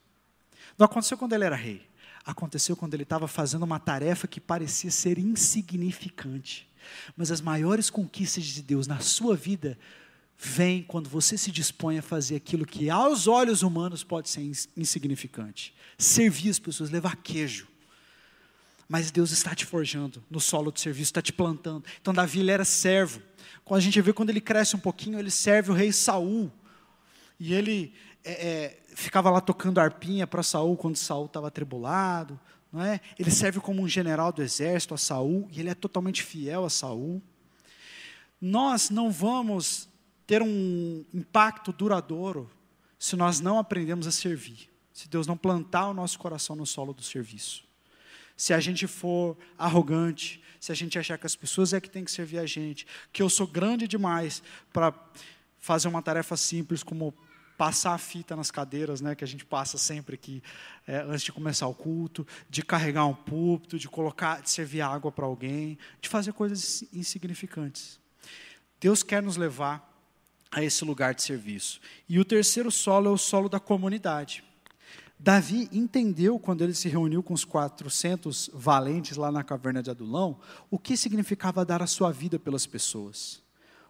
Não aconteceu quando ele era rei aconteceu quando ele estava fazendo uma tarefa que parecia ser insignificante. Mas as maiores conquistas de Deus na sua vida vêm quando você se dispõe a fazer aquilo que aos olhos humanos pode ser insignificante. Servir as pessoas, levar queijo. Mas Deus está te forjando no solo do serviço, está te plantando. Então Davi ele era servo. Quando a gente vê quando ele cresce um pouquinho, ele serve o rei Saul. E ele é, é, ficava lá tocando arpinha para Saul quando Saul estava atribulado, não é? Ele serve como um general do exército a Saul e ele é totalmente fiel a Saul. Nós não vamos ter um impacto duradouro se nós não aprendemos a servir. Se Deus não plantar o nosso coração no solo do serviço. Se a gente for arrogante, se a gente achar que as pessoas é que tem que servir a gente, que eu sou grande demais para fazer uma tarefa simples como passar a fita nas cadeiras, né, que a gente passa sempre aqui é, antes de começar o culto, de carregar um púlpito, de colocar, de servir água para alguém, de fazer coisas insignificantes. Deus quer nos levar a esse lugar de serviço. E o terceiro solo é o solo da comunidade. Davi entendeu, quando ele se reuniu com os 400 valentes lá na caverna de Adulão, o que significava dar a sua vida pelas pessoas.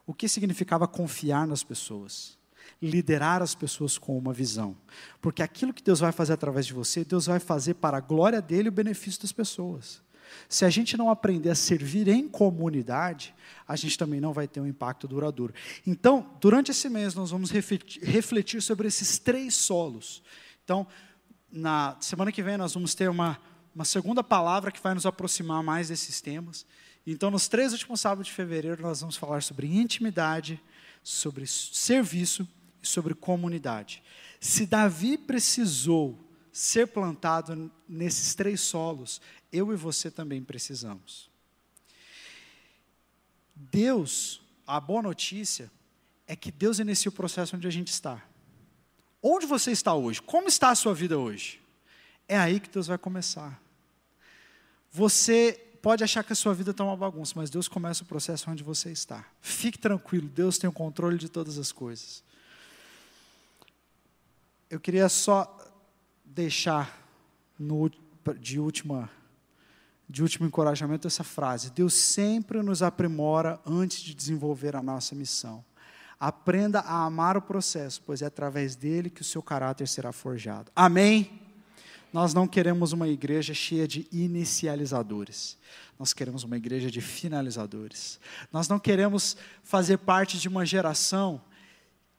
O que significava confiar nas pessoas. Liderar as pessoas com uma visão. Porque aquilo que Deus vai fazer através de você, Deus vai fazer para a glória dele e o benefício das pessoas. Se a gente não aprender a servir em comunidade, a gente também não vai ter um impacto duradouro. Então, durante esse mês, nós vamos refletir sobre esses três solos. Então, na semana que vem nós vamos ter uma, uma segunda palavra que vai nos aproximar mais desses temas. Então, nos três últimos sábados de fevereiro, nós vamos falar sobre intimidade, sobre serviço e sobre comunidade. Se Davi precisou ser plantado nesses três solos, eu e você também precisamos. Deus, a boa notícia é que Deus inicia o processo onde a gente está. Onde você está hoje? Como está a sua vida hoje? É aí que Deus vai começar. Você pode achar que a sua vida está uma bagunça, mas Deus começa o processo onde você está. Fique tranquilo, Deus tem o controle de todas as coisas. Eu queria só deixar no, de, última, de último encorajamento essa frase: Deus sempre nos aprimora antes de desenvolver a nossa missão. Aprenda a amar o processo, pois é através dele que o seu caráter será forjado. Amém? Nós não queremos uma igreja cheia de inicializadores. Nós queremos uma igreja de finalizadores. Nós não queremos fazer parte de uma geração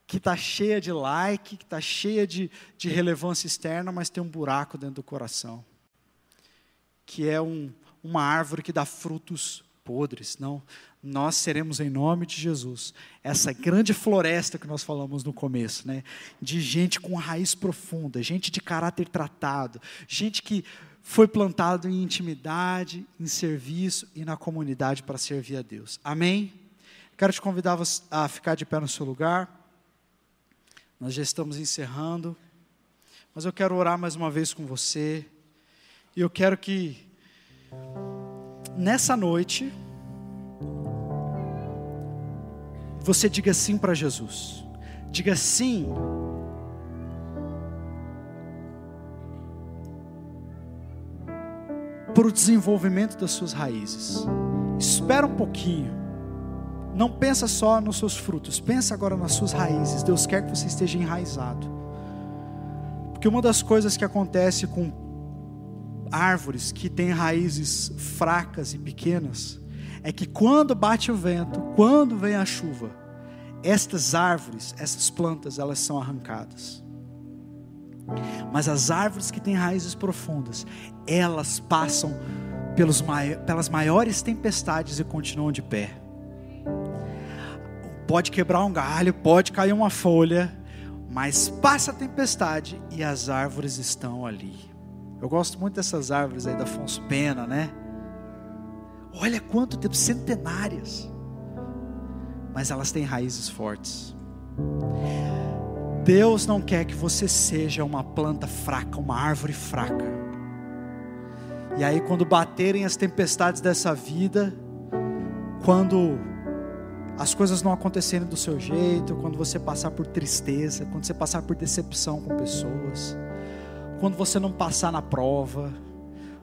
que está cheia de like, que está cheia de, de relevância externa, mas tem um buraco dentro do coração. Que é um, uma árvore que dá frutos podres. Não, nós seremos em nome de Jesus essa grande floresta que nós falamos no começo, né? De gente com raiz profunda, gente de caráter tratado, gente que foi plantado em intimidade, em serviço e na comunidade para servir a Deus. Amém? Quero te convidar a ficar de pé no seu lugar. Nós já estamos encerrando, mas eu quero orar mais uma vez com você. E eu quero que nessa noite você diga sim para Jesus. Diga sim. Para o desenvolvimento das suas raízes. Espera um pouquinho. Não pensa só nos seus frutos, pensa agora nas suas raízes. Deus quer que você esteja enraizado. Porque uma das coisas que acontece com árvores que têm raízes fracas e pequenas é que quando bate o vento, quando vem a chuva, estas árvores, essas plantas, elas são arrancadas. Mas as árvores que têm raízes profundas, elas passam pelos, pelas maiores tempestades e continuam de pé. Pode quebrar um galho, pode cair uma folha, mas passa a tempestade e as árvores estão ali. Eu gosto muito dessas árvores aí da Afonso Pena, né? Olha quanto tempo, centenárias. Mas elas têm raízes fortes. Deus não quer que você seja uma planta fraca, uma árvore fraca. E aí, quando baterem as tempestades dessa vida, quando as coisas não acontecerem do seu jeito, quando você passar por tristeza, quando você passar por decepção com pessoas, quando você não passar na prova,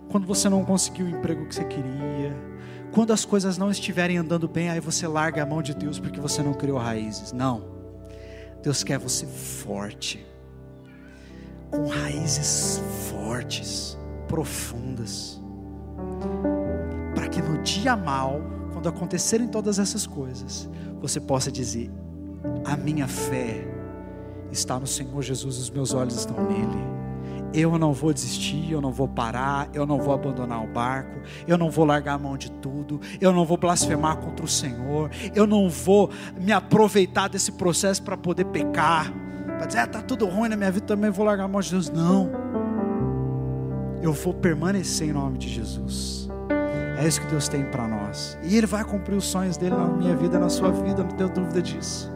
quando você não conseguir o emprego que você queria, quando as coisas não estiverem andando bem, aí você larga a mão de Deus porque você não criou raízes. Não. Deus quer você forte, com raízes fortes, profundas, para que no dia mal, quando acontecerem todas essas coisas, você possa dizer: A minha fé está no Senhor Jesus, os meus olhos estão nele eu não vou desistir, eu não vou parar, eu não vou abandonar o barco, eu não vou largar a mão de tudo, eu não vou blasfemar contra o Senhor, eu não vou me aproveitar desse processo para poder pecar, para dizer, ah, está tudo ruim na minha vida, também vou largar a mão de Deus. Não, eu vou permanecer em nome de Jesus. É isso que Deus tem para nós, e Ele vai cumprir os sonhos dele na minha vida, na sua vida, não tenho dúvida disso.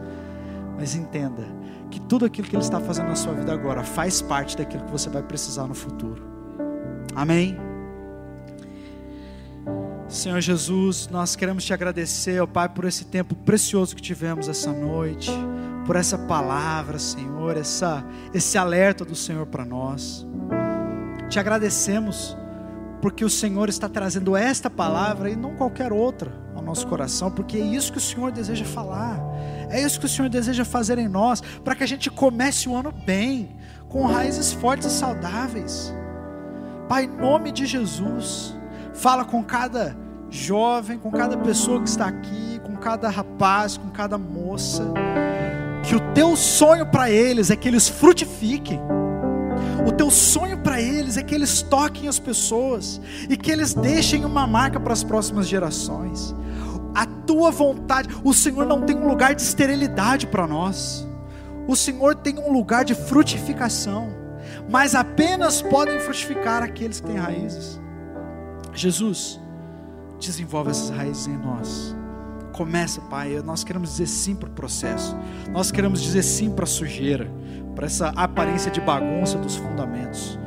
Mas entenda, que tudo aquilo que Ele está fazendo na sua vida agora faz parte daquilo que você vai precisar no futuro. Amém? Senhor Jesus, nós queremos te agradecer, ó Pai, por esse tempo precioso que tivemos essa noite, por essa palavra, Senhor, essa, esse alerta do Senhor para nós. te agradecemos, porque o Senhor está trazendo esta palavra e não qualquer outra ao nosso coração, porque é isso que o Senhor deseja falar, é isso que o Senhor deseja fazer em nós, para que a gente comece o ano bem, com raízes fortes e saudáveis. Pai, em nome de Jesus, fala com cada jovem, com cada pessoa que está aqui, com cada rapaz, com cada moça, que o teu sonho para eles é que eles frutifiquem. O teu sonho para eles é que eles toquem as pessoas e que eles deixem uma marca para as próximas gerações. A tua vontade, o Senhor não tem um lugar de esterilidade para nós. O Senhor tem um lugar de frutificação, mas apenas podem frutificar aqueles que têm raízes. Jesus, desenvolve essas raízes em nós. Começa, Pai. Nós queremos dizer sim para o processo. Nós queremos dizer sim para a sujeira, para essa aparência de bagunça dos fundamentos.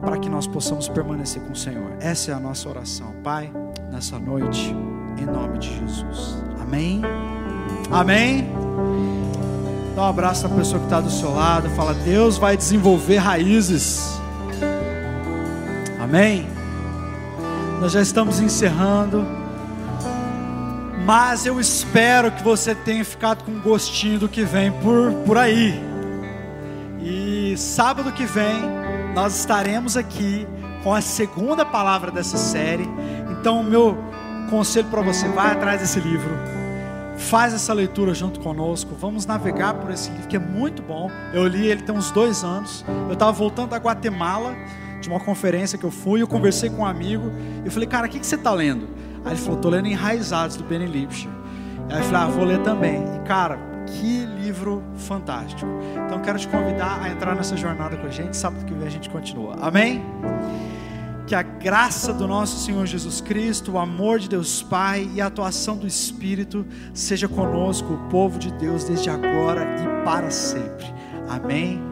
Para que nós possamos permanecer com o Senhor. Essa é a nossa oração, Pai, nessa noite, em nome de Jesus. Amém. Amém. Dá um abraço na pessoa que está do seu lado. Fala, Deus vai desenvolver raízes. Amém. Nós já estamos encerrando. Mas eu espero que você tenha ficado com gostinho do que vem por, por aí. E sábado que vem nós estaremos aqui com a segunda palavra dessa série. Então, meu conselho para você: vai atrás desse livro, faz essa leitura junto conosco. Vamos navegar por esse livro que é muito bom. Eu li ele tem uns dois anos. Eu estava voltando da Guatemala de uma conferência que eu fui. Eu conversei com um amigo e falei, cara, o que, que você está lendo? Aí ele falou, estou lendo Enraizados, do Benny Lipscher. Aí eu falei, ah, vou ler também. E cara, que livro fantástico. Então quero te convidar a entrar nessa jornada com a gente. Sábado que vem a gente continua. Amém? Que a graça do nosso Senhor Jesus Cristo, o amor de Deus Pai e a atuação do Espírito seja conosco, o povo de Deus, desde agora e para sempre. Amém